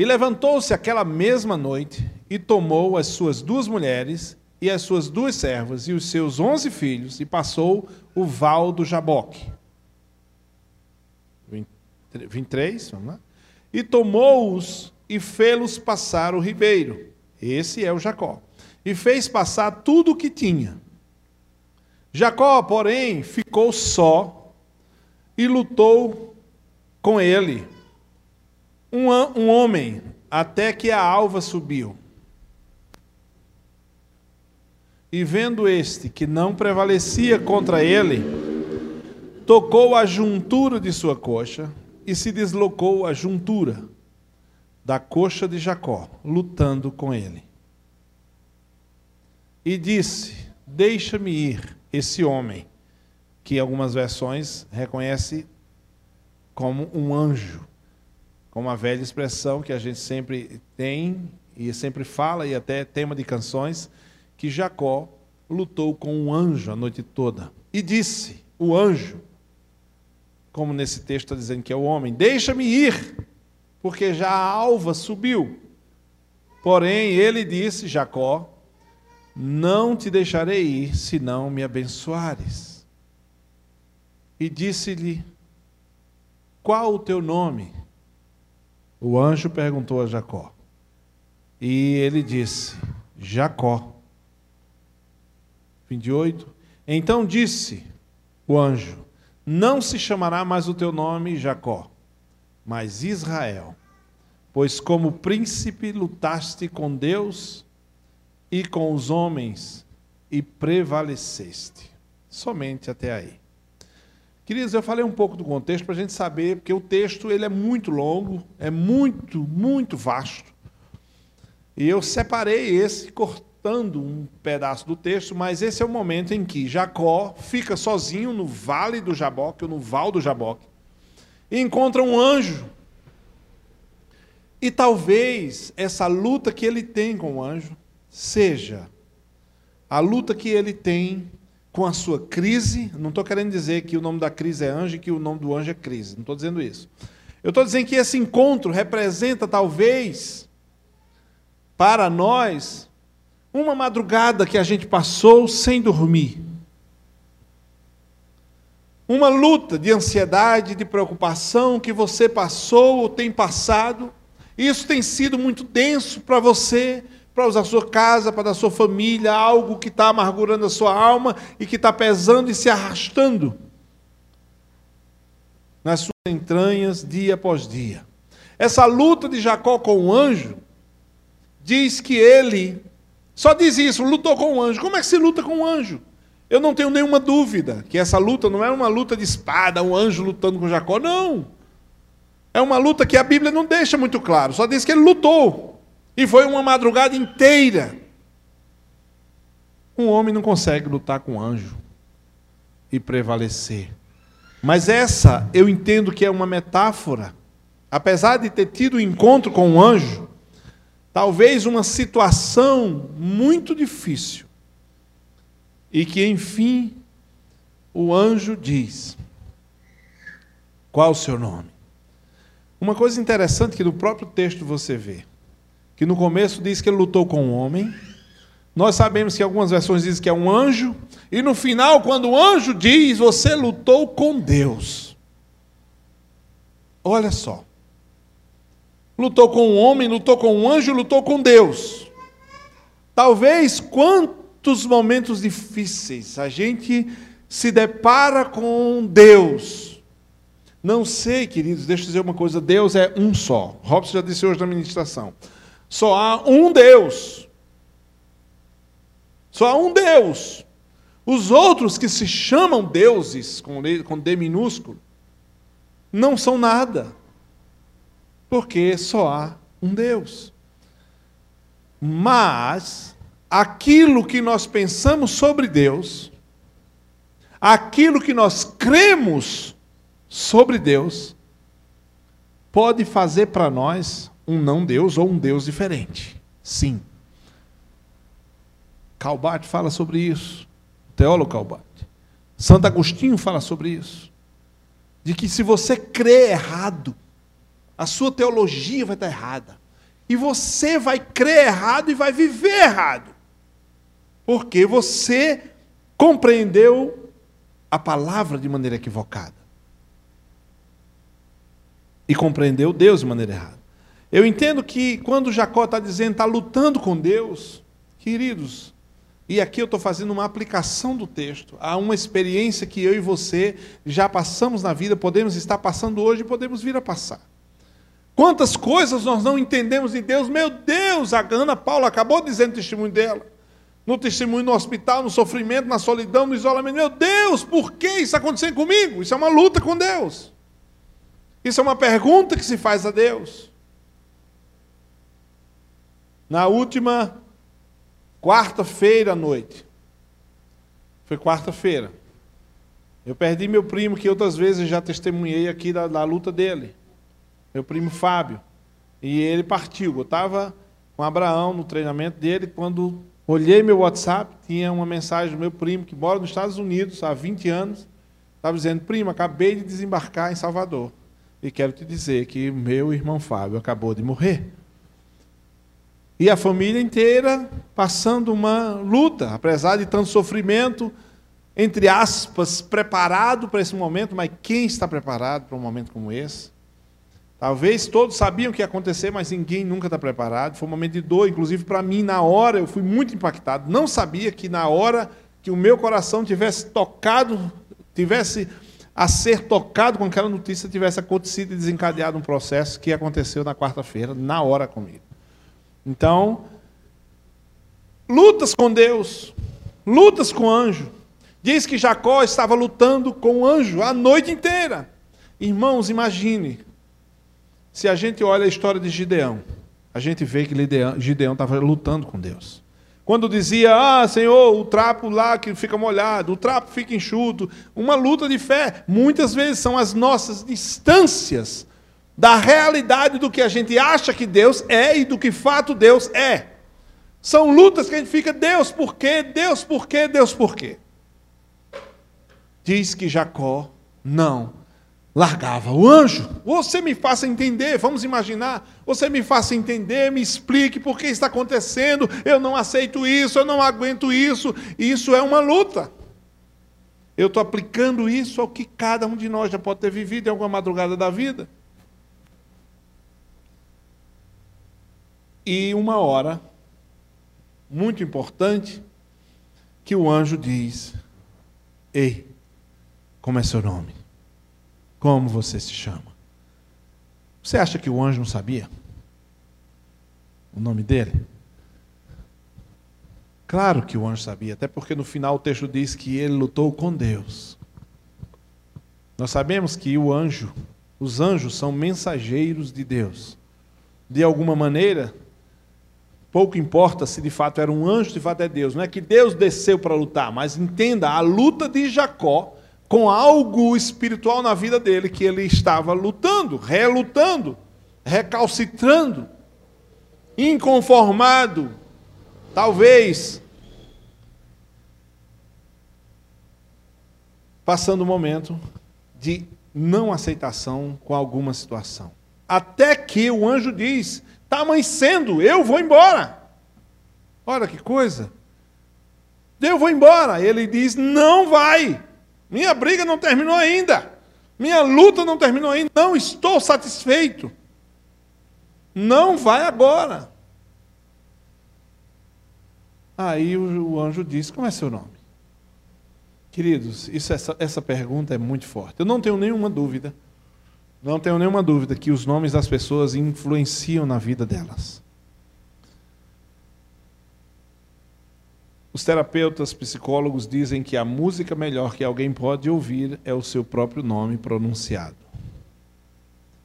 E levantou-se aquela mesma noite e tomou as suas duas mulheres e as suas duas servas e os seus onze filhos e passou o val do Jaboque. 23, vamos lá. E tomou-os e fê-los passar o ribeiro. Esse é o Jacó. E fez passar tudo o que tinha. Jacó, porém, ficou só e lutou com ele um, um homem até que a alva subiu. E vendo este que não prevalecia contra ele, tocou a juntura de sua coxa e se deslocou a juntura da coxa de Jacó, lutando com ele. E disse: Deixa-me ir, esse homem, que algumas versões reconhece como um anjo, como uma velha expressão que a gente sempre tem e sempre fala, e até tema de canções que Jacó lutou com um anjo a noite toda. E disse: O anjo, como nesse texto está dizendo que é o homem, deixa-me ir, porque já a alva subiu. Porém, ele disse: Jacó, não te deixarei ir, se não me abençoares. E disse-lhe: Qual o teu nome? O anjo perguntou a Jacó. E ele disse: Jacó. 28. Então disse o anjo: Não se chamará mais o teu nome Jacó, mas Israel, pois como príncipe lutaste com Deus e com os homens e prevaleceste. Somente até aí. Queridos, eu falei um pouco do contexto para a gente saber, porque o texto ele é muito longo, é muito, muito vasto. E eu separei esse, cortando um pedaço do texto, mas esse é o momento em que Jacó fica sozinho no vale do Jaboque, ou no val do Jaboque, e encontra um anjo. E talvez essa luta que ele tem com o anjo seja a luta que ele tem com a sua crise. Não estou querendo dizer que o nome da crise é anjo e que o nome do anjo é crise. Não estou dizendo isso. Eu estou dizendo que esse encontro representa, talvez, para nós, uma madrugada que a gente passou sem dormir. Uma luta de ansiedade, de preocupação que você passou ou tem passado. Isso tem sido muito denso para você, para a sua casa, para a sua família, algo que está amargurando a sua alma e que está pesando e se arrastando nas suas entranhas dia após dia. Essa luta de Jacó com o anjo diz que ele só diz isso, lutou com um anjo. Como é que se luta com um anjo? Eu não tenho nenhuma dúvida que essa luta não é uma luta de espada, um anjo lutando com Jacó. Não. É uma luta que a Bíblia não deixa muito claro. Só diz que ele lutou. E foi uma madrugada inteira. Um homem não consegue lutar com um anjo e prevalecer. Mas essa eu entendo que é uma metáfora. Apesar de ter tido um encontro com um anjo, talvez uma situação muito difícil, e que, enfim, o anjo diz: Qual o seu nome? Uma coisa interessante que no próprio texto você vê, que no começo diz que ele lutou com um homem, nós sabemos que algumas versões dizem que é um anjo, e no final, quando o anjo diz, você lutou com Deus. Olha só lutou com um homem, lutou com um anjo, lutou com Deus. Talvez quantos momentos difíceis a gente se depara com Deus. Não sei, queridos, deixa eu dizer uma coisa: Deus é um só. Robson já disse hoje na ministração. Só há um Deus. Só há um Deus. Os outros que se chamam deuses, com D minúsculo, não são nada porque só há um Deus. Mas aquilo que nós pensamos sobre Deus, aquilo que nós cremos sobre Deus, pode fazer para nós um não Deus ou um Deus diferente. Sim. Calbart fala sobre isso. O teólogo Calbart. Santo Agostinho fala sobre isso. De que se você crê errado, a sua teologia vai estar errada. E você vai crer errado e vai viver errado. Porque você compreendeu a palavra de maneira equivocada. E compreendeu Deus de maneira errada. Eu entendo que quando Jacó está dizendo, está lutando com Deus, queridos, e aqui eu estou fazendo uma aplicação do texto a uma experiência que eu e você já passamos na vida, podemos estar passando hoje e podemos vir a passar. Quantas coisas nós não entendemos de Deus, meu Deus, a Ana Paula acabou dizendo o testemunho dela. No testemunho no hospital, no sofrimento, na solidão, no isolamento. Meu Deus, por que isso acontecendo comigo? Isso é uma luta com Deus. Isso é uma pergunta que se faz a Deus. Na última quarta-feira à noite, foi quarta-feira, eu perdi meu primo, que outras vezes já testemunhei aqui da, da luta dele, meu primo Fábio. E ele partiu. Eu estava com Abraão no treinamento dele, quando olhei meu WhatsApp, tinha uma mensagem do meu primo, que mora nos Estados Unidos há 20 anos, estava dizendo, primo, acabei de desembarcar em Salvador. E quero te dizer que meu irmão Fábio acabou de morrer. E a família inteira passando uma luta, apesar de tanto sofrimento, entre aspas, preparado para esse momento, mas quem está preparado para um momento como esse? Talvez todos sabiam o que ia acontecer, mas ninguém nunca está preparado. Foi um momento de dor, inclusive para mim, na hora, eu fui muito impactado. Não sabia que na hora que o meu coração tivesse tocado, tivesse a ser tocado com aquela notícia, tivesse acontecido e desencadeado um processo que aconteceu na quarta-feira, na hora comigo. Então, lutas com Deus, lutas com o anjo. Diz que Jacó estava lutando com o anjo a noite inteira. Irmãos, imagine, se a gente olha a história de Gideão, a gente vê que Gideão estava lutando com Deus. Quando dizia, ah, Senhor, o trapo lá que fica molhado, o trapo fica enxuto, uma luta de fé, muitas vezes são as nossas distâncias da realidade do que a gente acha que Deus é e do que fato Deus é. São lutas que a gente fica, Deus por quê? Deus por quê? Deus por quê? Diz que Jacó não largava o anjo. Você me faça entender, vamos imaginar, você me faça entender, me explique por que está acontecendo, eu não aceito isso, eu não aguento isso, isso é uma luta. Eu estou aplicando isso ao que cada um de nós já pode ter vivido em alguma madrugada da vida. E uma hora, muito importante, que o anjo diz: Ei, como é seu nome? Como você se chama? Você acha que o anjo não sabia o nome dele? Claro que o anjo sabia, até porque no final o texto diz que ele lutou com Deus. Nós sabemos que o anjo, os anjos são mensageiros de Deus. De alguma maneira, Pouco importa se de fato era um anjo, de fato é Deus. Não é que Deus desceu para lutar, mas entenda a luta de Jacó com algo espiritual na vida dele que ele estava lutando, relutando, recalcitrando, inconformado, talvez passando um momento de não aceitação com alguma situação. Até que o anjo diz: Está amanhecendo, eu vou embora. Olha que coisa. Eu vou embora. Ele diz: Não vai. Minha briga não terminou ainda. Minha luta não terminou ainda. Não estou satisfeito. Não vai agora. Aí o, anjo diz: Como é seu nome? Queridos, isso, essa, essa pergunta é muito forte. Eu não tenho nenhuma dúvida não tenho nenhuma dúvida que os nomes das pessoas influenciam na vida delas. Os terapeutas, psicólogos dizem que a música melhor que alguém pode ouvir é o seu próprio nome pronunciado.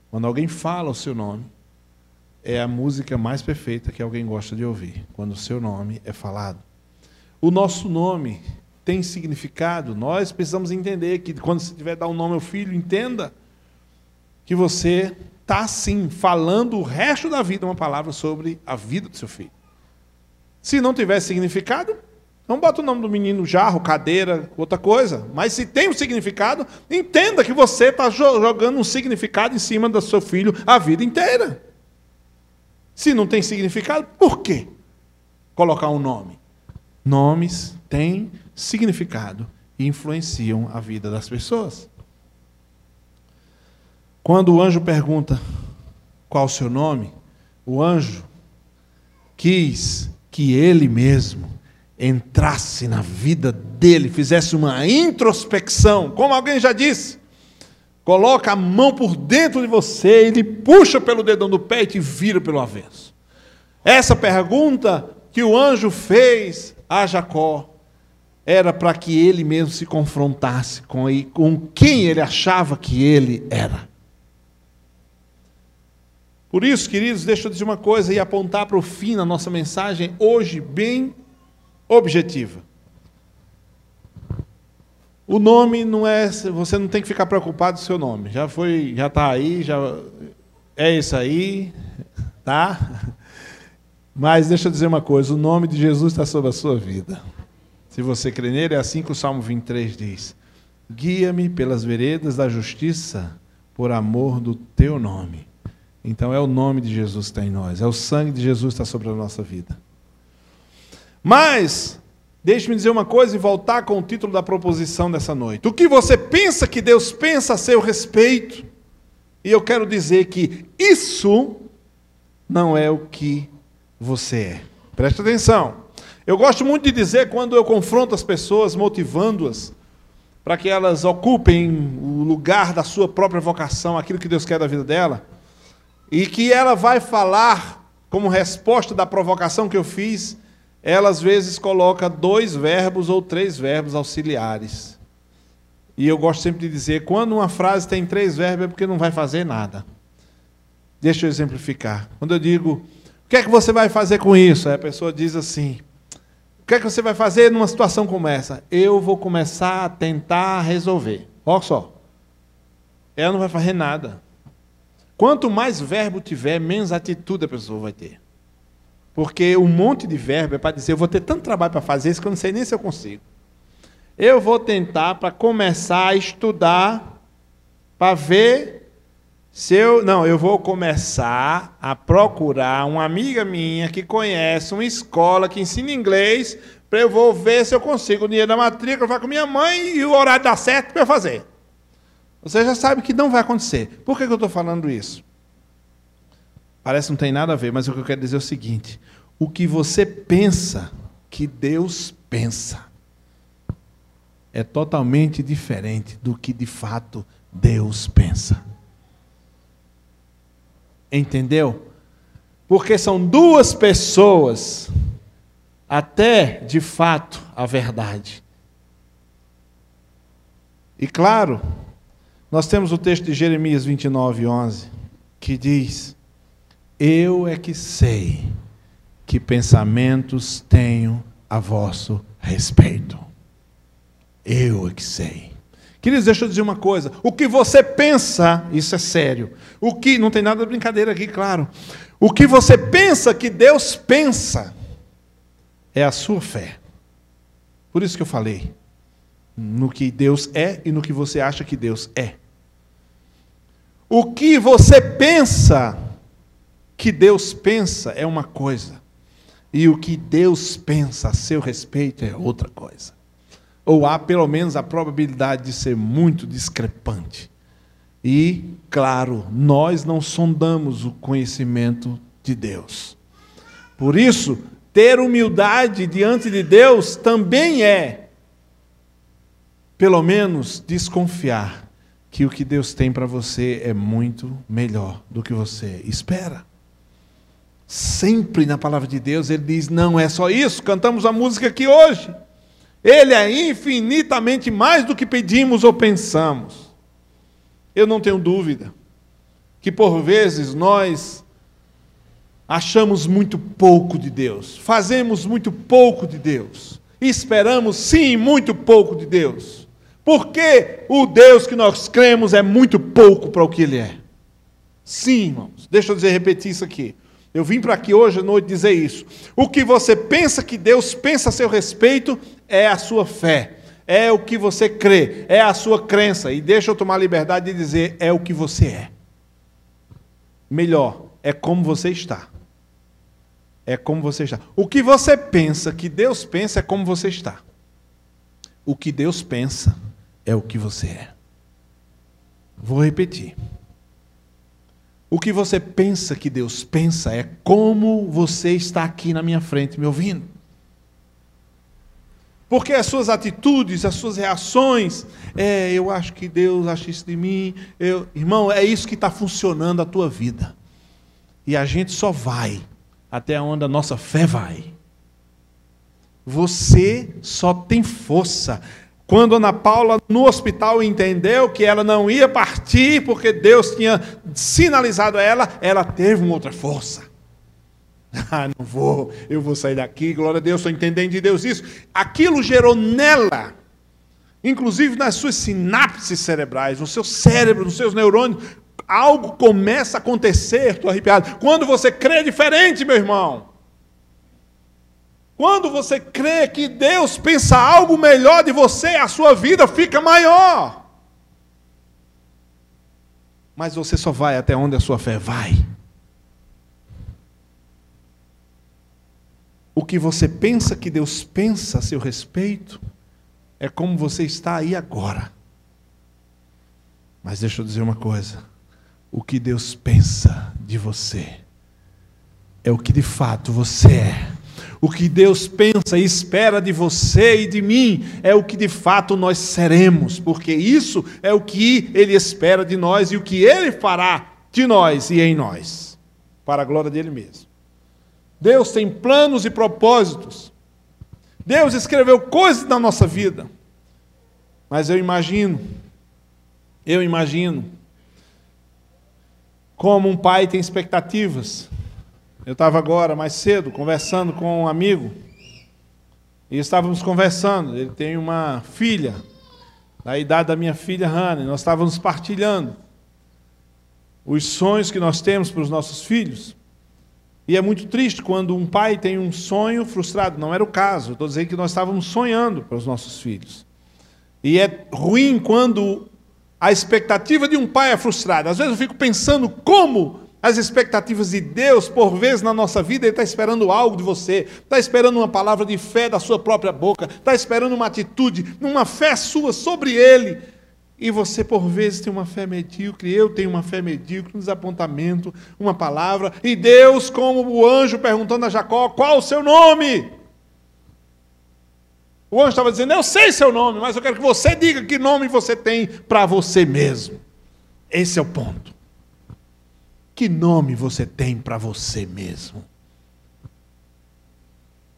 Quando alguém fala o seu nome, é a música mais perfeita que alguém gosta de ouvir, quando o seu nome é falado. O nosso nome tem significado. Nós precisamos entender que quando você tiver dar um nome ao filho, entenda que você está, sim, falando o resto da vida uma palavra sobre a vida do seu filho. Se não tiver significado, não bota o nome do menino jarro, cadeira, outra coisa. Mas se tem um significado, entenda que você está jogando um significado em cima do seu filho a vida inteira. Se não tem significado, por que colocar um nome? Nomes têm significado e influenciam a vida das pessoas. Quando o anjo pergunta qual o seu nome, o anjo quis que ele mesmo entrasse na vida dele, fizesse uma introspecção, como alguém já disse. Coloca a mão por dentro de você, ele puxa pelo dedão do pé e te vira pelo avesso. Essa pergunta que o anjo fez a Jacó era para que ele mesmo se confrontasse com, com quem ele achava que ele era. Por isso, queridos, deixa eu dizer uma coisa e apontar para o fim na nossa mensagem hoje, bem objetiva. O nome não é, você não tem que ficar preocupado com o seu nome. Já foi, já está aí, já é isso aí, tá? Mas deixa eu dizer uma coisa, o nome de Jesus está sobre a sua vida. Se você crê nele, é assim que o Salmo 23 diz: Guia-me pelas veredas da justiça, por amor do teu nome. Então é o nome de Jesus que está em nós, é o sangue de Jesus que está sobre a nossa vida. Mas, deixe-me dizer uma coisa e voltar com o título da proposição dessa noite. O que você pensa que Deus pensa a seu respeito? E eu quero dizer que isso não é o que você é. Preste atenção. Eu gosto muito de dizer quando eu confronto as pessoas, motivando-as, para que elas ocupem o lugar da sua própria vocação, aquilo que Deus quer da vida dela e que ela vai falar como resposta da provocação que eu fiz, ela às vezes coloca dois verbos ou três verbos auxiliares. E eu gosto sempre de dizer, quando uma frase tem três verbos é porque não vai fazer nada. Deixa eu exemplificar. Quando eu digo, o que é que você vai fazer com isso? Aí a pessoa diz assim, o que é que você vai fazer numa situação como essa? Eu vou começar a tentar resolver. Olha só. Ela não vai fazer nada. Quanto mais verbo tiver, menos atitude a pessoa vai ter. Porque um monte de verbo é para dizer, eu vou ter tanto trabalho para fazer isso que eu não sei nem se eu consigo. Eu vou tentar para começar a estudar, para ver se eu. Não, eu vou começar a procurar uma amiga minha que conhece uma escola que ensina inglês, para eu vou ver se eu consigo o dinheiro da matrícula, vai com minha mãe e o horário dá certo para eu fazer. Você já sabe que não vai acontecer. Por que, eu estou falando isso? Parece que não tem nada a ver, mas o que eu quero dizer é o seguinte: o que você pensa que Deus pensa é totalmente diferente do que de fato Deus pensa. Entendeu? Porque são duas pessoas, até de fato a verdade. E claro, nós temos o texto de Jeremias 29, 11, que diz: Eu é que sei que pensamentos tenho a vosso respeito. Eu é que sei. Queridos, deixa eu dizer uma coisa. O que você pensa, isso é sério. O que, não tem nada de brincadeira aqui, claro. O que você pensa que Deus pensa, é a sua fé. Por isso que eu falei. No que Deus é e no que você acha que Deus é. O que você pensa que Deus pensa é uma coisa, e o que Deus pensa a seu respeito é outra coisa. Ou há pelo menos a probabilidade de ser muito discrepante. E, claro, nós não sondamos o conhecimento de Deus. Por isso, ter humildade diante de Deus também é, pelo menos, desconfiar que o que Deus tem para você é muito melhor do que você espera. Sempre na palavra de Deus ele diz: não é só isso, cantamos a música aqui hoje. Ele é infinitamente mais do que pedimos ou pensamos. Eu não tenho dúvida que por vezes nós achamos muito pouco de Deus, fazemos muito pouco de Deus, esperamos sim muito pouco de Deus. Porque o Deus que nós cremos é muito pouco para o que ele é. Sim, irmãos. Deixa eu dizer, repetir isso aqui. Eu vim para aqui hoje à noite dizer isso. O que você pensa que Deus pensa a seu respeito é a sua fé. É o que você crê, é a sua crença. E deixa eu tomar liberdade de dizer, é o que você é. Melhor, é como você está. é como você está. O que você pensa que Deus pensa é como você está. O que Deus pensa é o que você é. Vou repetir. O que você pensa que Deus pensa é como você está aqui na minha frente me ouvindo. Porque as suas atitudes, as suas reações, é, eu acho que Deus acha isso de mim. Eu, irmão, é isso que está funcionando a tua vida. E a gente só vai até onde a nossa fé vai. Você só tem força. Quando Ana Paula, no hospital, entendeu que ela não ia partir porque Deus tinha sinalizado a ela, ela teve uma outra força. Ah, não vou, eu vou sair daqui, glória a Deus, estou entendendo de Deus isso. Aquilo gerou nela, inclusive nas suas sinapses cerebrais, no seu cérebro, nos seus neurônios, algo começa a acontecer, estou arrepiado. Quando você crê diferente, meu irmão, quando você crê que Deus pensa algo melhor de você, a sua vida fica maior. Mas você só vai até onde a sua fé vai. o que você pensa que Deus pensa a seu respeito é como você está aí agora. Mas deixa eu dizer uma coisa: o que Deus pensa de você é o que de fato você é. O que Deus pensa e espera de você e de mim é o que de fato nós seremos, porque isso é o que Ele espera de nós e o que Ele fará de nós e em nós, para a glória dele mesmo. Deus tem planos e propósitos. Deus escreveu coisas na nossa vida. Mas eu imagino, eu imagino, como um pai tem expectativas. Eu estava agora, mais cedo, conversando com um amigo, e estávamos conversando. Ele tem uma filha, da idade da minha filha Hannah, nós estávamos partilhando os sonhos que nós temos para os nossos filhos. E é muito triste quando um pai tem um sonho frustrado. Não era o caso. Estou dizendo que nós estávamos sonhando para os nossos filhos. E é ruim quando a expectativa de um pai é frustrada. Às vezes eu fico pensando como as expectativas de Deus, por vezes na nossa vida, Ele está esperando algo de você, está esperando uma palavra de fé da sua própria boca, está esperando uma atitude, uma fé sua sobre Ele. E você, por vezes, tem uma fé medíocre, eu tenho uma fé medíocre, um desapontamento, uma palavra, e Deus, como o anjo perguntando a Jacó: qual o seu nome? O anjo estava dizendo: Eu sei seu nome, mas eu quero que você diga que nome você tem para você mesmo. Esse é o ponto. Que nome você tem para você mesmo?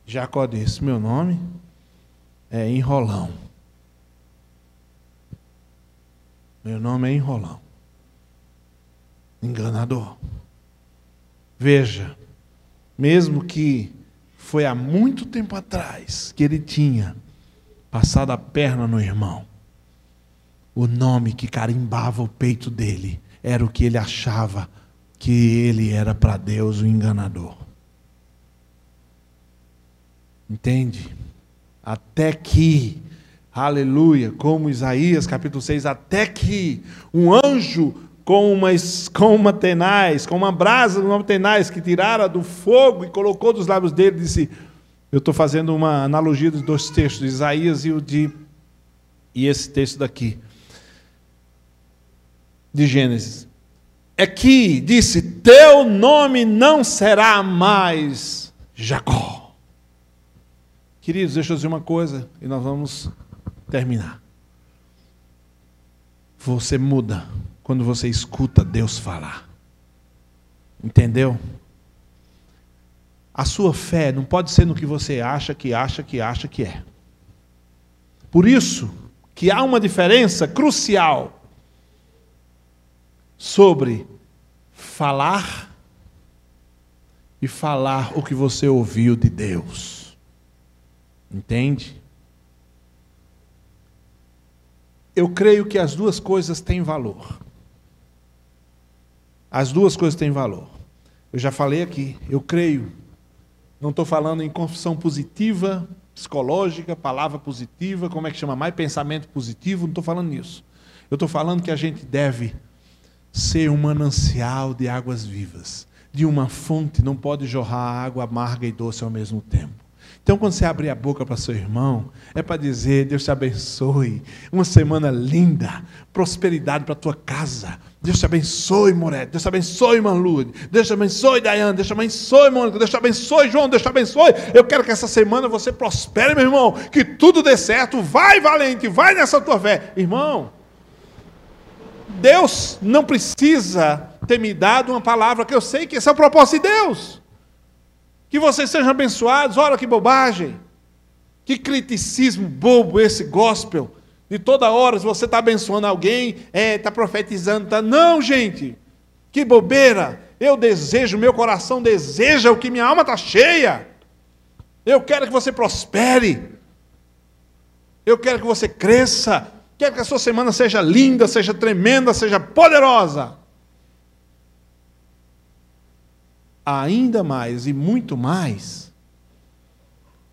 Jacó disse: Meu nome é Enrolão. Meu nome é Enrolão. Enganador. Veja, mesmo que foi há muito tempo atrás que ele tinha passado a perna no irmão, o nome que carimbava o peito dele era o que ele achava que ele era para Deus o enganador. Entende? Até que Aleluia, como Isaías capítulo 6, até que um anjo com uma, com uma tenaz, com uma brasa de uma tenaz que tirara do fogo e colocou dos lábios dele, disse: Eu estou fazendo uma analogia dos dois textos, de Isaías e o de e esse texto daqui, de Gênesis. É que disse: Teu nome não será mais Jacó. Queridos, deixa eu dizer uma coisa, e nós vamos terminar. Você muda quando você escuta Deus falar. Entendeu? A sua fé não pode ser no que você acha, que acha, que acha que é. Por isso que há uma diferença crucial sobre falar e falar o que você ouviu de Deus. Entende? eu creio que as duas coisas têm valor. As duas coisas têm valor. Eu já falei aqui, eu creio. Não estou falando em confissão positiva, psicológica, palavra positiva, como é que chama mais? Pensamento positivo, não estou falando nisso. Eu estou falando que a gente deve ser um manancial de águas vivas de uma fonte não pode jorrar água amarga e doce ao mesmo tempo. Então, quando você abrir a boca para seu irmão, é para dizer: Deus te abençoe, uma semana linda, prosperidade para a tua casa. Deus te abençoe, Moretti. Deus te abençoe, Manlude. Deus te abençoe, Dayane. Deus te abençoe, Mônica. Deus te abençoe, João. Deus te abençoe. Eu quero que essa semana você prospere, meu irmão. Que tudo dê certo. Vai, valente. Vai nessa tua fé. Irmão, Deus não precisa ter me dado uma palavra que eu sei que esse é o propósito de Deus. Que vocês sejam abençoados. Olha que bobagem. Que criticismo bobo esse gospel. De toda hora, se você está abençoando alguém, está é, tá profetizando, tá... não, gente. Que bobeira. Eu desejo, meu coração deseja o que minha alma está cheia. Eu quero que você prospere. Eu quero que você cresça. Quero que a sua semana seja linda, seja tremenda, seja poderosa. ainda mais e muito mais,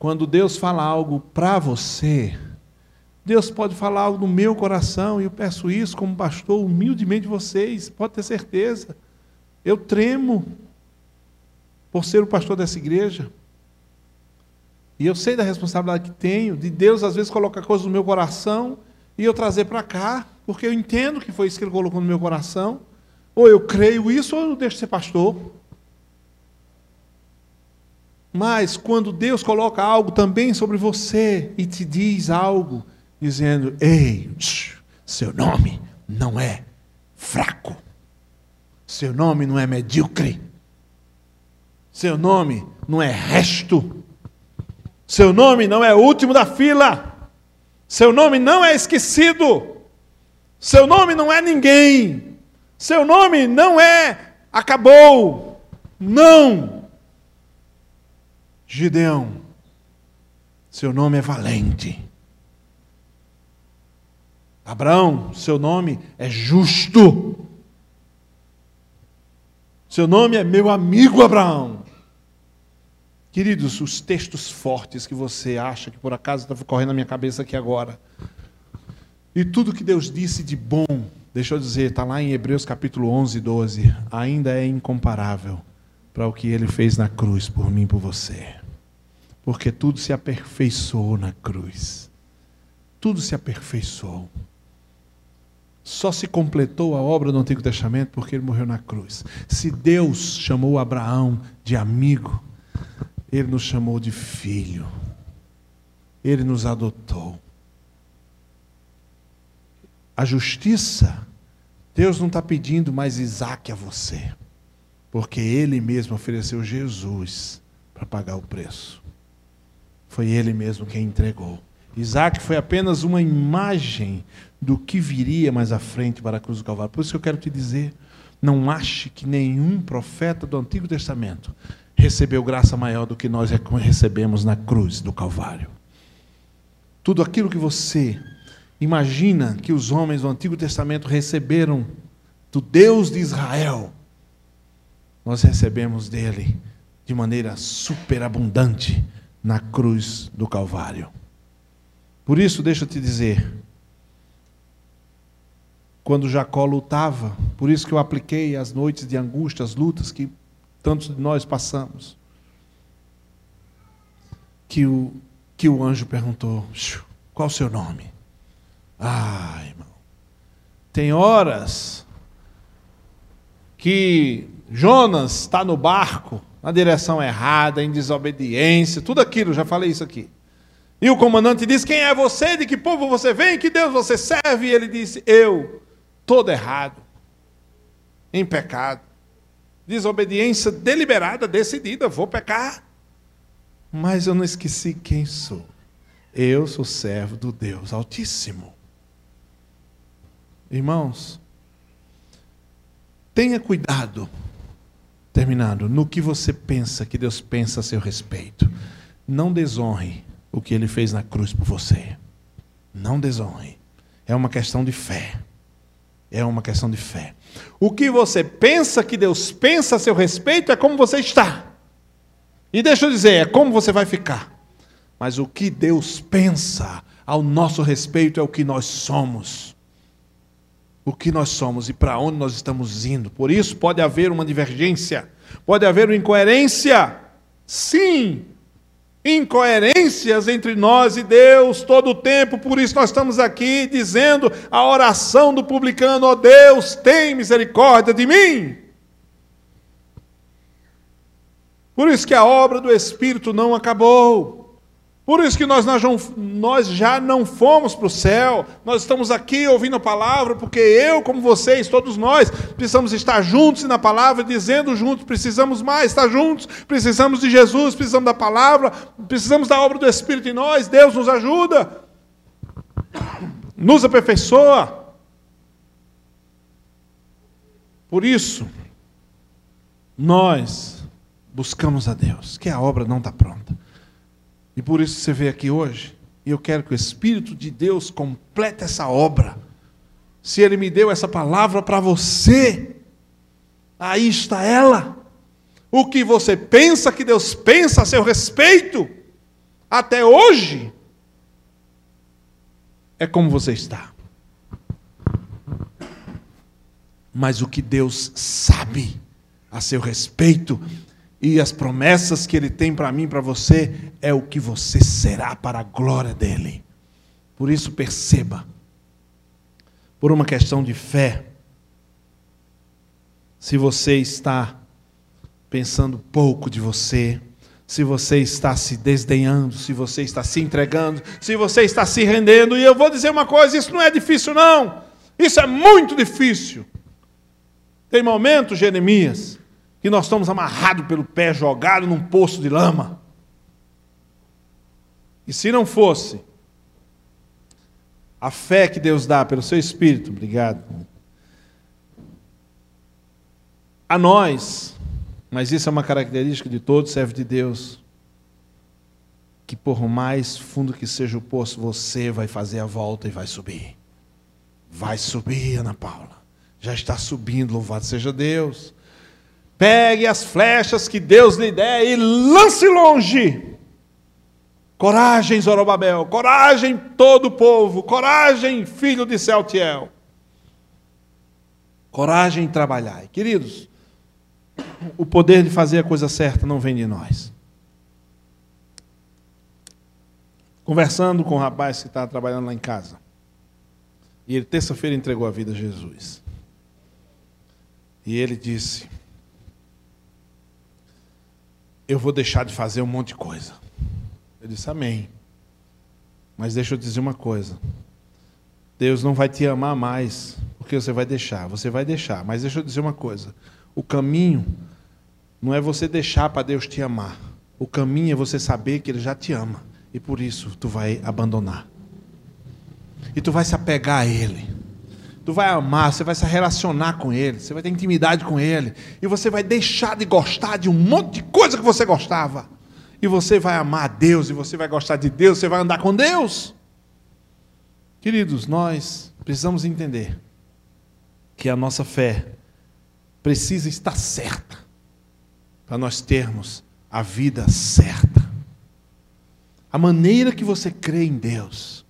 quando Deus fala algo para você, Deus pode falar algo no meu coração, e eu peço isso como pastor, humildemente de vocês, pode ter certeza. Eu tremo por ser o pastor dessa igreja. E eu sei da responsabilidade que tenho, de Deus às vezes colocar coisas no meu coração e eu trazer para cá, porque eu entendo que foi isso que Ele colocou no meu coração. Ou eu creio isso, ou eu deixo de ser pastor. Mas quando Deus coloca algo também sobre você e te diz algo, dizendo: Ei, seu nome não é fraco, seu nome não é medíocre, seu nome não é resto, seu nome não é último da fila, seu nome não é esquecido, seu nome não é ninguém, seu nome não é acabou, não. Gideão, seu nome é valente. Abraão, seu nome é justo. Seu nome é meu amigo Abraão. Queridos, os textos fortes que você acha que por acaso está correndo na minha cabeça aqui agora. E tudo que Deus disse de bom, deixa eu dizer, está lá em Hebreus capítulo 11, 12, ainda é incomparável para o que ele fez na cruz por mim e por você porque tudo se aperfeiçoou na cruz. Tudo se aperfeiçoou. Só se completou a obra do Antigo Testamento porque ele morreu na cruz. Se Deus chamou Abraão de amigo, ele nos chamou de filho. Ele nos adotou. A justiça, Deus não está pedindo mais Isaac a você, porque ele mesmo ofereceu Jesus para pagar o preço. Foi ele mesmo quem entregou. Isaac foi apenas uma imagem do que viria mais à frente para a cruz do Calvário. Por isso que eu quero te dizer: não ache que nenhum profeta do Antigo Testamento recebeu graça maior do que nós recebemos na cruz do Calvário. Tudo aquilo que você imagina que os homens do Antigo Testamento receberam do Deus de Israel, nós recebemos dele de maneira superabundante na cruz do Calvário. Por isso, deixa eu te dizer, quando Jacó lutava, por isso que eu apliquei as noites de angústia, as lutas que tantos de nós passamos, que o, que o anjo perguntou: qual o seu nome? Ah, irmão, tem horas que Jonas está no barco, na direção errada, em desobediência, tudo aquilo, já falei isso aqui. E o comandante diz: Quem é você? De que povo você vem? Que Deus você serve? E ele disse: Eu, todo errado, em pecado, desobediência deliberada, decidida, vou pecar. Mas eu não esqueci quem sou. Eu sou servo do Deus Altíssimo. Irmãos, tenha cuidado Terminando, no que você pensa que Deus pensa a seu respeito. Não desonre o que ele fez na cruz por você. Não desonre. É uma questão de fé. É uma questão de fé. O que você pensa que Deus pensa a seu respeito é como você está. E deixa eu dizer, é como você vai ficar. Mas o que Deus pensa ao nosso respeito é o que nós somos o que nós somos e para onde nós estamos indo. Por isso pode haver uma divergência, Pode haver uma incoerência? Sim. Incoerências entre nós e Deus todo o tempo, por isso nós estamos aqui dizendo a oração do publicano: ó oh Deus, tem misericórdia de mim. Por isso que a obra do Espírito não acabou. Por isso que nós, nós já não fomos para o céu, nós estamos aqui ouvindo a palavra, porque eu, como vocês, todos nós, precisamos estar juntos na palavra, dizendo juntos, precisamos mais estar juntos, precisamos de Jesus, precisamos da palavra, precisamos da obra do Espírito em nós, Deus nos ajuda, nos aperfeiçoa. Por isso, nós buscamos a Deus, que a obra não está pronta. E por isso você veio aqui hoje. E eu quero que o Espírito de Deus complete essa obra. Se Ele me deu essa palavra para você, aí está ela. O que você pensa que Deus pensa a seu respeito, até hoje, é como você está. Mas o que Deus sabe a seu respeito e as promessas que Ele tem para mim, para você, é o que você será para a glória dEle. Por isso, perceba, por uma questão de fé, se você está pensando pouco de você, se você está se desdenhando, se você está se entregando, se você está se rendendo, e eu vou dizer uma coisa: isso não é difícil, não, isso é muito difícil. Tem momentos, Jeremias, que nós estamos amarrados pelo pé, jogados num poço de lama. E se não fosse a fé que Deus dá pelo seu Espírito, obrigado, a nós, mas isso é uma característica de todo servo de Deus, que por mais fundo que seja o poço, você vai fazer a volta e vai subir. Vai subir, Ana Paula. Já está subindo, louvado seja Deus. Pegue as flechas que Deus lhe der e lance longe. Coragem, Zorobabel, coragem, todo o povo, coragem, filho de Celtiel. Coragem em trabalhar. Queridos, o poder de fazer a coisa certa não vem de nós. Conversando com o rapaz que estava trabalhando lá em casa. E ele, terça-feira, entregou a vida a Jesus. E ele disse: eu vou deixar de fazer um monte de coisa. Eu disse, amém. Mas deixa eu dizer uma coisa. Deus não vai te amar mais, porque você vai deixar. Você vai deixar. Mas deixa eu dizer uma coisa. O caminho não é você deixar para Deus te amar. O caminho é você saber que Ele já te ama. E por isso tu vai abandonar. E tu vai se apegar a Ele tu vai amar, você vai se relacionar com Ele, você vai ter intimidade com Ele, e você vai deixar de gostar de um monte de coisa que você gostava, e você vai amar a Deus, e você vai gostar de Deus, você vai andar com Deus. Queridos, nós precisamos entender que a nossa fé precisa estar certa, para nós termos a vida certa. A maneira que você crê em Deus,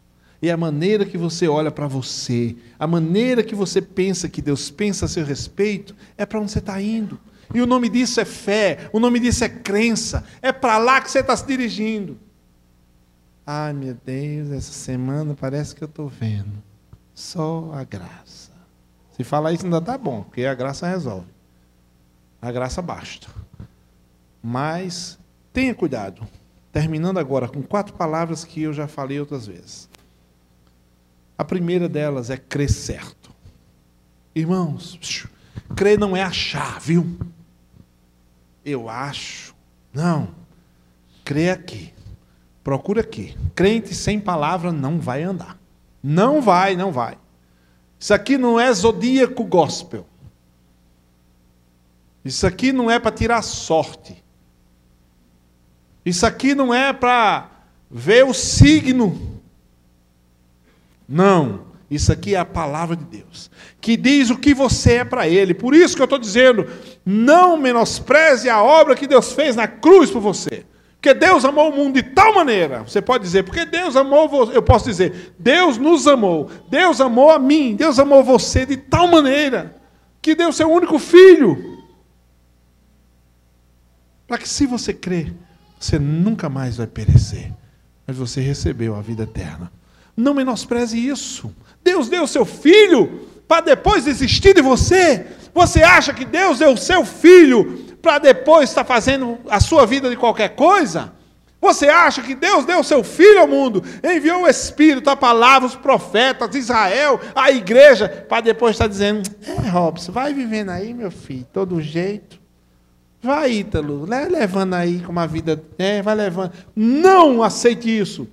e a maneira que você olha para você, a maneira que você pensa que Deus pensa a seu respeito, é para onde você está indo. E o nome disso é fé, o nome disso é crença, é para lá que você está se dirigindo. Ai meu Deus, essa semana parece que eu estou vendo. Só a graça. Se falar isso ainda está bom, porque a graça resolve. A graça basta. Mas tenha cuidado. Terminando agora com quatro palavras que eu já falei outras vezes. A primeira delas é crer certo. Irmãos, crer não é achar, viu? Eu acho. Não. Crê aqui. Procura aqui. Crente sem palavra não vai andar. Não vai, não vai. Isso aqui não é zodíaco gospel. Isso aqui não é para tirar sorte. Isso aqui não é para ver o signo não. Isso aqui é a palavra de Deus, que diz o que você é para Ele. Por isso que eu estou dizendo, não menospreze a obra que Deus fez na cruz por você. Porque Deus amou o mundo de tal maneira, você pode dizer, porque Deus amou, eu posso dizer, Deus nos amou, Deus amou a mim, Deus amou você de tal maneira, que deu seu único filho. Para que, se você crer, você nunca mais vai perecer, mas você recebeu a vida eterna. Não menospreze isso. Deus deu o seu filho para depois desistir de você. Você acha que Deus deu o seu filho para depois estar fazendo a sua vida de qualquer coisa? Você acha que Deus deu o seu filho ao mundo, enviou o Espírito, a palavra, os profetas, Israel, a igreja, para depois estar dizendo: É, Robson, vai vivendo aí, meu filho, todo jeito. Vai, Ítalo, levando aí com uma vida. É, vai levando. Não aceite isso.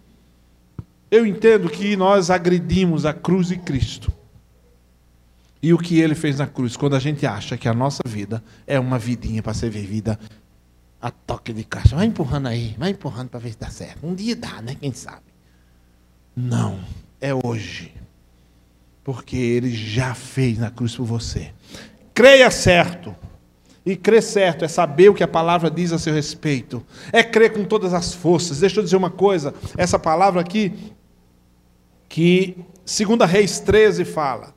Eu entendo que nós agredimos a cruz de Cristo. E o que ele fez na cruz, quando a gente acha que a nossa vida é uma vidinha para ser vivida a toque de caixa. Vai empurrando aí, vai empurrando para ver se dá certo. Um dia dá, né? Quem sabe? Não, é hoje. Porque ele já fez na cruz por você. Creia certo. E crer certo é saber o que a palavra diz a seu respeito. É crer com todas as forças. Deixa eu dizer uma coisa. Essa palavra aqui, que 2 Reis 13 fala.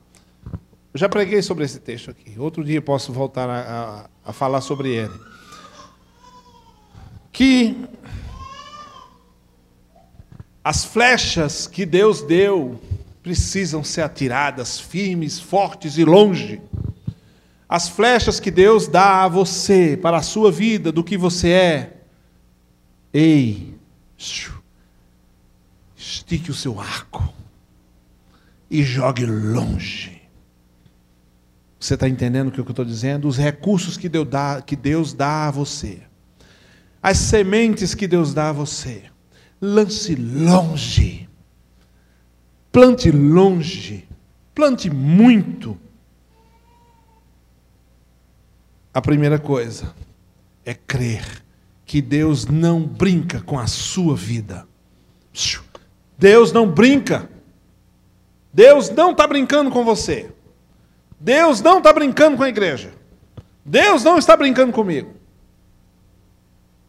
Eu já preguei sobre esse texto aqui. Outro dia posso voltar a, a, a falar sobre ele que as flechas que Deus deu precisam ser atiradas firmes, fortes e longe. As flechas que Deus dá a você, para a sua vida, do que você é. Ei, estique o seu arco e jogue longe. Você está entendendo o que eu estou dizendo? Os recursos que Deus dá, que Deus dá a você as sementes que Deus dá a você. Lance longe. Plante longe. Plante muito. A primeira coisa é crer que Deus não brinca com a sua vida. Deus não brinca. Deus não está brincando com você. Deus não está brincando com a igreja. Deus não está brincando comigo.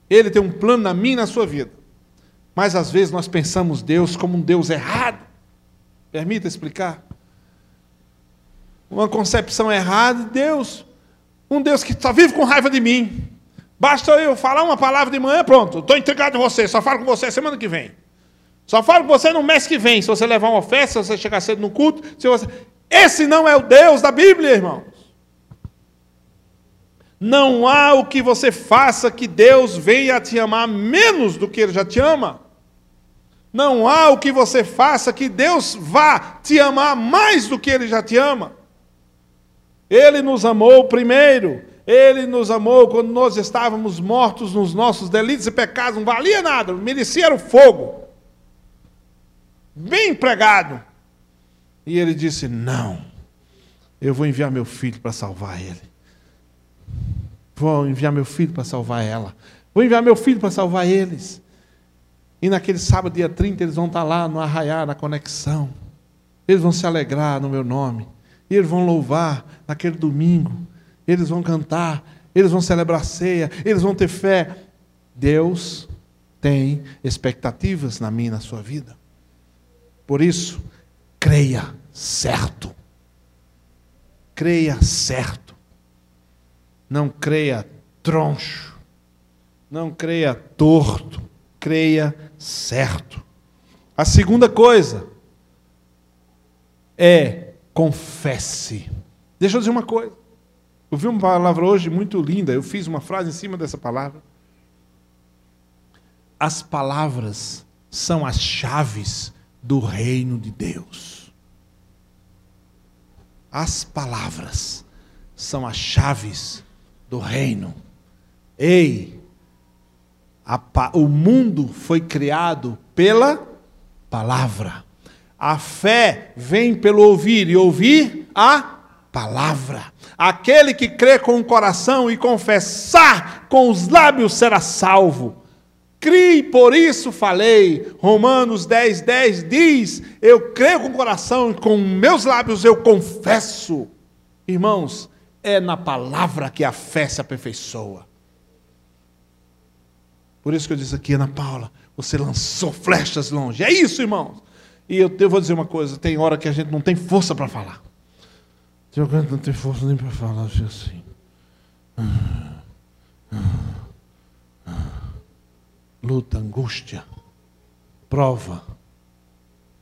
Ele tem um plano na minha e na sua vida. Mas às vezes nós pensamos Deus como um Deus errado. Permita explicar. Uma concepção errada de Deus. Um Deus que só vive com raiva de mim. Basta eu falar uma palavra de manhã, pronto, estou entregado em você, só falo com você semana que vem. Só falo com você no mês que vem, se você levar uma oferta, se você chegar cedo no culto. Se você... Esse não é o Deus da Bíblia, irmão. Não há o que você faça que Deus venha te amar menos do que Ele já te ama. Não há o que você faça que Deus vá te amar mais do que Ele já te ama. Ele nos amou primeiro. Ele nos amou quando nós estávamos mortos nos nossos delitos e pecados. Não valia nada, merecia o fogo. Bem empregado. E ele disse: Não, eu vou enviar meu filho para salvar ele. Vou enviar meu filho para salvar ela. Vou enviar meu filho para salvar eles. E naquele sábado, dia 30, eles vão estar lá no arraiar, na conexão. Eles vão se alegrar no meu nome. E eles vão louvar naquele domingo. Eles vão cantar. Eles vão celebrar ceia. Eles vão ter fé. Deus tem expectativas na minha e na sua vida. Por isso, creia certo. Creia certo. Não creia troncho. Não creia torto. Creia certo. A segunda coisa é confesse. Deixa eu dizer uma coisa. Eu vi uma palavra hoje muito linda. Eu fiz uma frase em cima dessa palavra. As palavras são as chaves do reino de Deus. As palavras são as chaves do reino. Ei, o mundo foi criado pela palavra. A fé vem pelo ouvir e ouvir a palavra. Aquele que crê com o coração e confessar com os lábios será salvo. Crie, por isso falei. Romanos 10, 10 diz: Eu creio com o coração e com meus lábios eu confesso. Irmãos, é na palavra que a fé se aperfeiçoa. Por isso que eu disse aqui, Ana Paula, você lançou flechas longe. É isso, irmãos. E eu, eu vou dizer uma coisa: tem hora que a gente não tem força para falar. Tem hora que não tem força nem para falar assim. Luta, angústia, prova,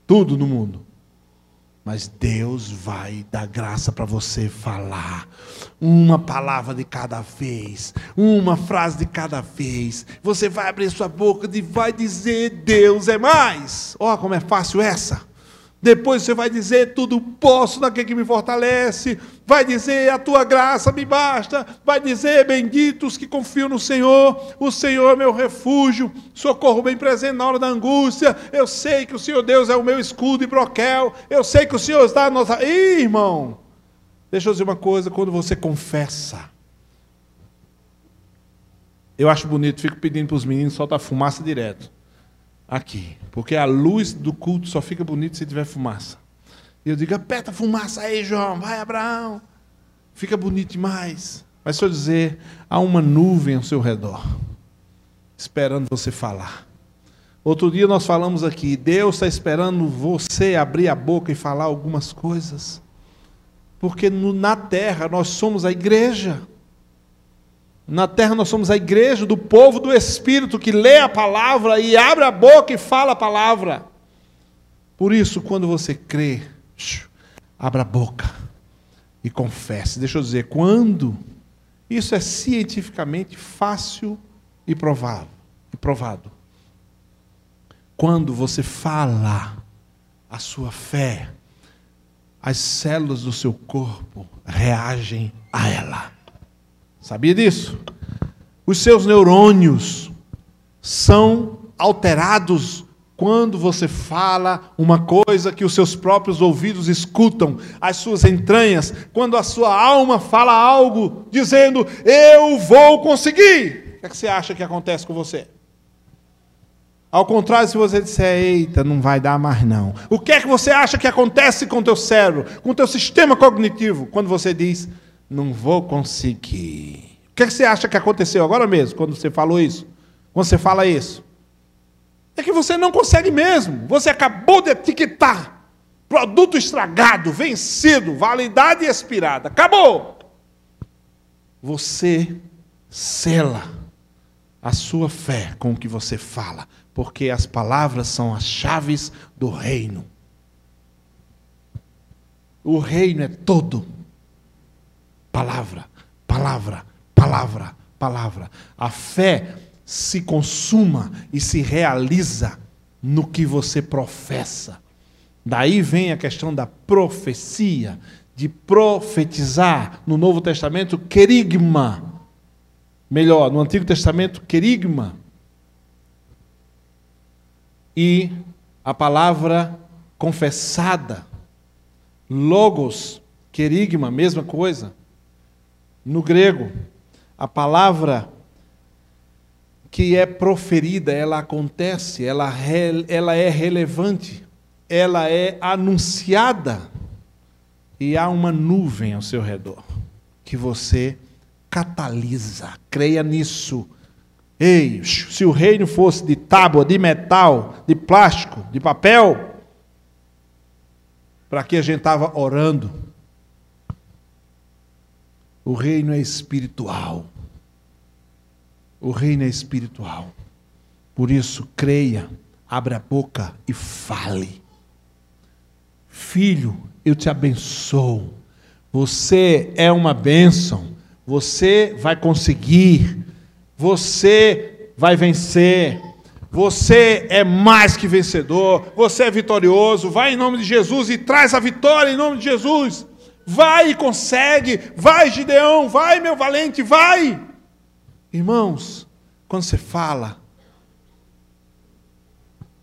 tudo no mundo. Mas Deus vai dar graça para você falar uma palavra de cada vez, uma frase de cada vez. Você vai abrir sua boca e vai dizer: Deus é mais. Olha como é fácil essa. Depois você vai dizer: Tudo posso naquele que me fortalece. Vai dizer: A tua graça me basta. Vai dizer: Benditos que confiam no Senhor. O Senhor é meu refúgio. Socorro bem presente na hora da angústia. Eu sei que o Senhor Deus é o meu escudo e broquel. Eu sei que o Senhor está a nossa. Ih, irmão. Deixa eu dizer uma coisa: quando você confessa. Eu acho bonito, fico pedindo para os meninos soltar fumaça direto aqui, porque a luz do culto só fica bonita se tiver fumaça. E eu digo, aperta a fumaça aí, João, vai, Abraão. Fica bonito demais. Mas se eu dizer, há uma nuvem ao seu redor, esperando você falar. Outro dia nós falamos aqui, Deus está esperando você abrir a boca e falar algumas coisas. Porque no, na terra nós somos a igreja. Na terra nós somos a igreja do povo do Espírito que lê a palavra e abre a boca e fala a palavra. Por isso, quando você crê, abra a boca e confesse. Deixa eu dizer, quando isso é cientificamente fácil e provado, e provado. Quando você fala a sua fé, as células do seu corpo reagem a ela. Sabia disso? Os seus neurônios são alterados quando você fala uma coisa que os seus próprios ouvidos escutam, as suas entranhas, quando a sua alma fala algo dizendo, eu vou conseguir. O que, é que você acha que acontece com você? Ao contrário, se você disser, eita, não vai dar mais não. O que é que você acha que acontece com o teu cérebro, com o teu sistema cognitivo, quando você diz, não vou conseguir. O que, você acha que aconteceu agora mesmo, quando você falou isso? Quando você fala isso? É que você não consegue mesmo. Você acabou de etiquetar. Produto estragado, vencido, validade expirada. Acabou. Você sela a sua fé com o que você fala, porque as palavras são as chaves do reino. O reino é todo palavra, palavra, palavra, palavra. A fé se consuma e se realiza no que você professa. Daí vem a questão da profecia, de profetizar. No Novo Testamento, querigma. Melhor, no Antigo Testamento, querigma. E a palavra confessada, logos, querigma, mesma coisa. No grego, a palavra que é proferida, ela acontece, ela, ela é relevante, ela é anunciada, e há uma nuvem ao seu redor que você catalisa. Creia nisso. Ei, se o reino fosse de tábua, de metal, de plástico, de papel, para que a gente estava orando? O reino é espiritual. O reino é espiritual. Por isso, creia, abra a boca e fale. Filho, eu te abençoo. Você é uma bênção. Você vai conseguir. Você vai vencer. Você é mais que vencedor. Você é vitorioso. Vai em nome de Jesus e traz a vitória em nome de Jesus. Vai e consegue. Vai, Gideão. Vai, meu valente. Vai. Irmãos, quando você fala,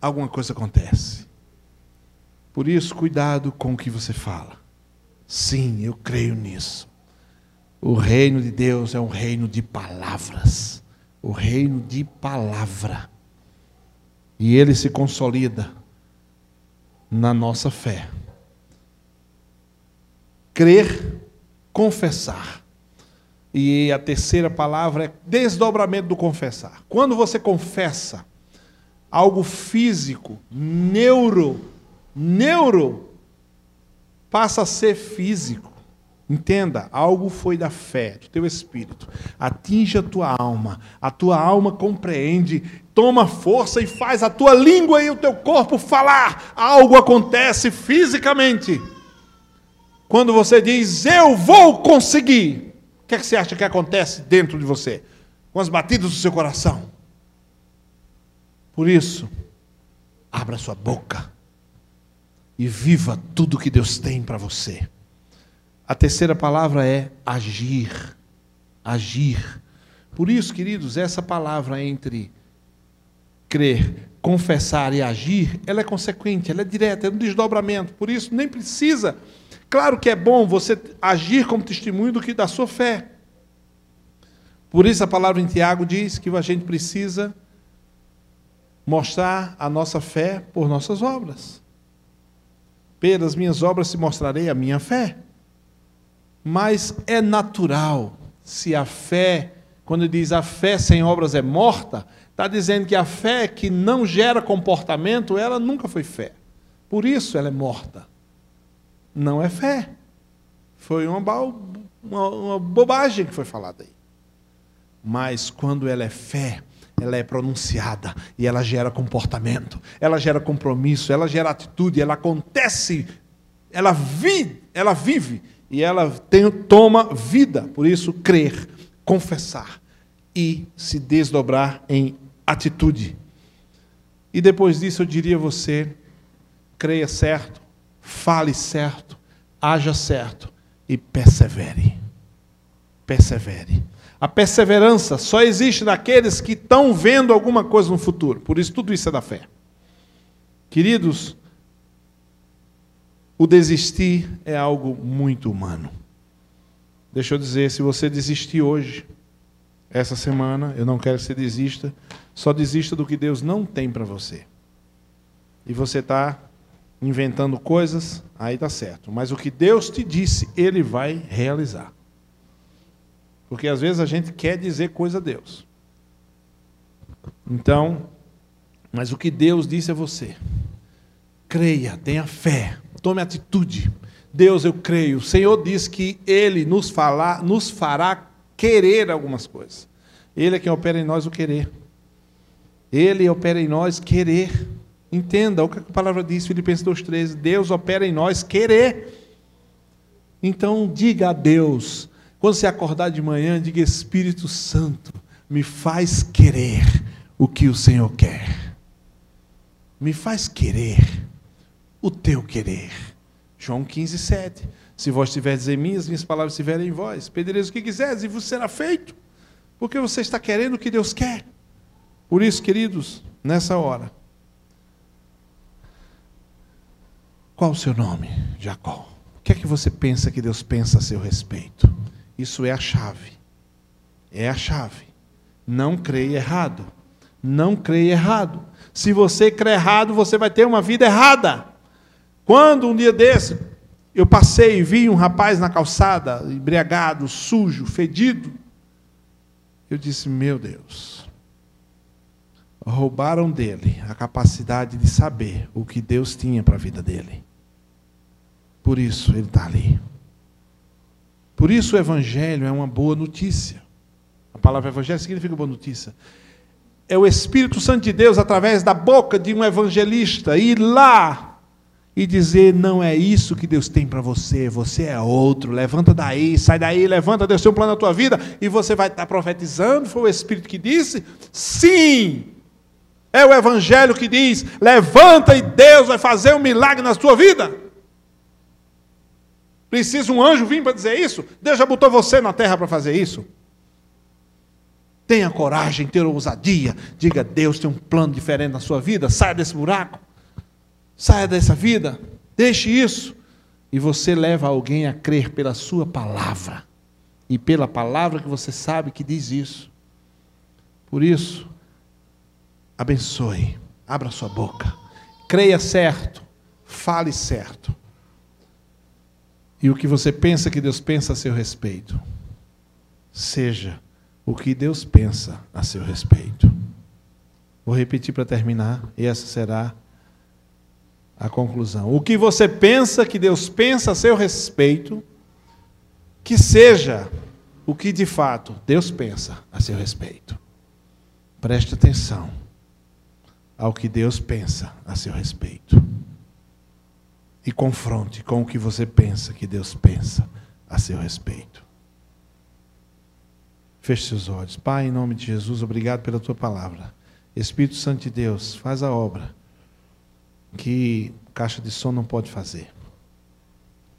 alguma coisa acontece. Por isso, cuidado com o que você fala. Sim, eu creio nisso. O reino de Deus é um reino de palavras. O reino de palavra. E ele se consolida na nossa fé crer, confessar. E a terceira palavra é desdobramento do confessar. Quando você confessa algo físico, neuro, neuro, passa a ser físico. Entenda, algo foi da fé, do teu espírito. Atinge a tua alma. A tua alma compreende, toma força e faz a tua língua e o teu corpo falar. Algo acontece fisicamente. Quando você diz, eu vou conseguir, o que, é que você acha que acontece dentro de você? Com as batidas do seu coração. Por isso, abra sua boca e viva tudo que Deus tem para você. A terceira palavra é agir. Agir. Por isso, queridos, essa palavra entre crer, confessar e agir, ela é consequente, ela é direta, é um desdobramento. Por isso, nem precisa. Claro que é bom você agir como testemunho do que da sua fé. Por isso a palavra em Tiago diz que a gente precisa mostrar a nossa fé por nossas obras. Pelas minhas obras se mostrarei a minha fé. Mas é natural, se a fé, quando diz a fé sem obras é morta, está dizendo que a fé que não gera comportamento, ela nunca foi fé. Por isso ela é morta. Não é fé. Foi uma, uma, uma bobagem que foi falada aí. Mas quando ela é fé, ela é pronunciada e ela gera comportamento, ela gera compromisso, ela gera atitude, ela acontece, ela vive, ela vive e ela tem, toma vida. Por isso, crer, confessar e se desdobrar em atitude. E depois disso, eu diria a você: creia certo, fale certo, haja certo e persevere. Persevere. A perseverança só existe naqueles que estão vendo alguma coisa no futuro. Por isso, tudo isso é da fé. Queridos, o desistir é algo muito humano. Deixa eu dizer, se você desistir hoje, essa semana, eu não quero que você desista, só desista do que Deus não tem para você. E você está inventando coisas, aí está certo. Mas o que Deus te disse, Ele vai realizar. Porque às vezes a gente quer dizer coisa a Deus. Então, mas o que Deus disse a você, creia, tenha fé, tome atitude. Deus, eu creio. O Senhor diz que Ele nos, falar, nos fará querer algumas coisas. Ele é quem opera em nós o querer. Ele opera em nós querer. Entenda o que a palavra diz, Filipenses 2,13. Deus opera em nós querer. Então, diga a Deus, quando você acordar de manhã, diga: Espírito Santo, me faz querer o que o Senhor quer. Me faz querer o teu querer. João 15, 7. Se vós tiverdes em mim, as minhas palavras estiverem em vós, pedireis o que quiseres e vos será feito. Porque você está querendo o que Deus quer. Por isso, queridos, nessa hora, qual o seu nome, Jacó? O que é que você pensa que Deus pensa a seu respeito? Isso é a chave. É a chave. Não creia errado. Não creia errado. Se você crê errado, você vai ter uma vida errada. Quando um dia desse, eu passei e vi um rapaz na calçada, embriagado, sujo, fedido, eu disse: Meu Deus, roubaram dele a capacidade de saber o que Deus tinha para a vida dele. Por isso ele está ali. Por isso o Evangelho é uma boa notícia. A palavra Evangelho significa boa notícia. É o Espírito Santo de Deus, através da boca de um evangelista, ir lá e dizer: não é isso que Deus tem para você, você é outro, levanta daí, sai daí, levanta, Deus tem um plano na tua vida, e você vai estar profetizando. Foi o Espírito que disse? Sim! É o Evangelho que diz: levanta e Deus vai fazer um milagre na tua vida. Precisa um anjo vir para dizer isso? Deus já botou você na terra para fazer isso? Tenha coragem, tenha ousadia. Diga: Deus tem um plano diferente na sua vida. Saia desse buraco. Saia dessa vida, deixe isso. E você leva alguém a crer pela sua palavra. E pela palavra que você sabe que diz isso. Por isso, abençoe, abra sua boca, creia certo, fale certo. E o que você pensa que Deus pensa a seu respeito, seja o que Deus pensa a seu respeito. Vou repetir para terminar, e essa será a conclusão. O que você pensa que Deus pensa a seu respeito, que seja o que de fato Deus pensa a seu respeito. Preste atenção ao que Deus pensa a seu respeito. E confronte com o que você pensa que Deus pensa a seu respeito. Feche seus olhos. Pai, em nome de Jesus, obrigado pela tua palavra. Espírito Santo de Deus, faz a obra que caixa de som não pode fazer.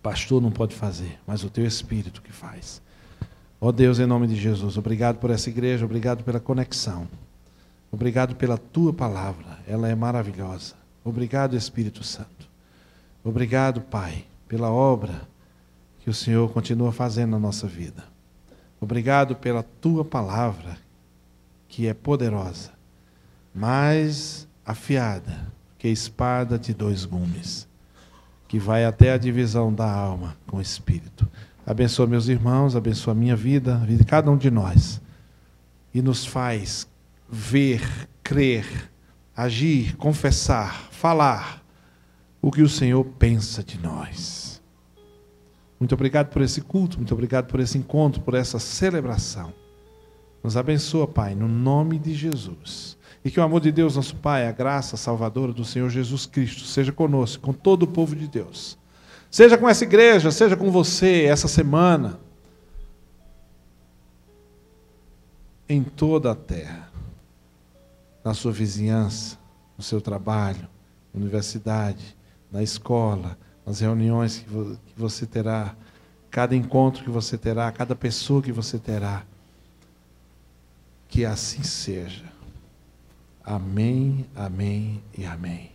Pastor não pode fazer, mas o teu Espírito que faz. Ó Deus, em nome de Jesus, obrigado por essa igreja, obrigado pela conexão. Obrigado pela tua palavra, ela é maravilhosa. Obrigado, Espírito Santo. Obrigado, Pai, pela obra que o Senhor continua fazendo na nossa vida. Obrigado pela tua palavra, que é poderosa, mais afiada que espada de dois gumes, que vai até a divisão da alma com o espírito. Abençoa meus irmãos, abençoa a minha vida, a vida de cada um de nós, e nos faz ver, crer, agir, confessar, falar o que o Senhor pensa de nós. Muito obrigado por esse culto, muito obrigado por esse encontro, por essa celebração. Nos abençoa, Pai, no nome de Jesus. E que o amor de Deus, nosso Pai, a graça salvadora do Senhor Jesus Cristo, seja conosco, com todo o povo de Deus. Seja com essa igreja, seja com você essa semana. Em toda a terra, na sua vizinhança, no seu trabalho, na universidade, na escola, nas reuniões que você terá, cada encontro que você terá, cada pessoa que você terá. Que assim seja. Amém, amém e amém.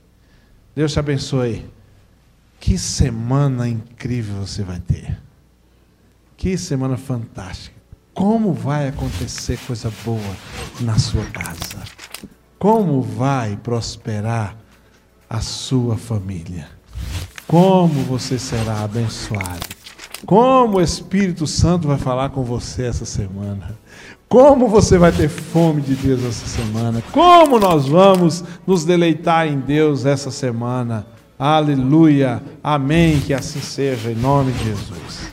Deus te abençoe. Que semana incrível você vai ter. Que semana fantástica. Como vai acontecer coisa boa na sua casa? Como vai prosperar a sua família? Como você será abençoado. Como o Espírito Santo vai falar com você essa semana. Como você vai ter fome de Deus essa semana. Como nós vamos nos deleitar em Deus essa semana. Aleluia. Amém. Que assim seja, em nome de Jesus.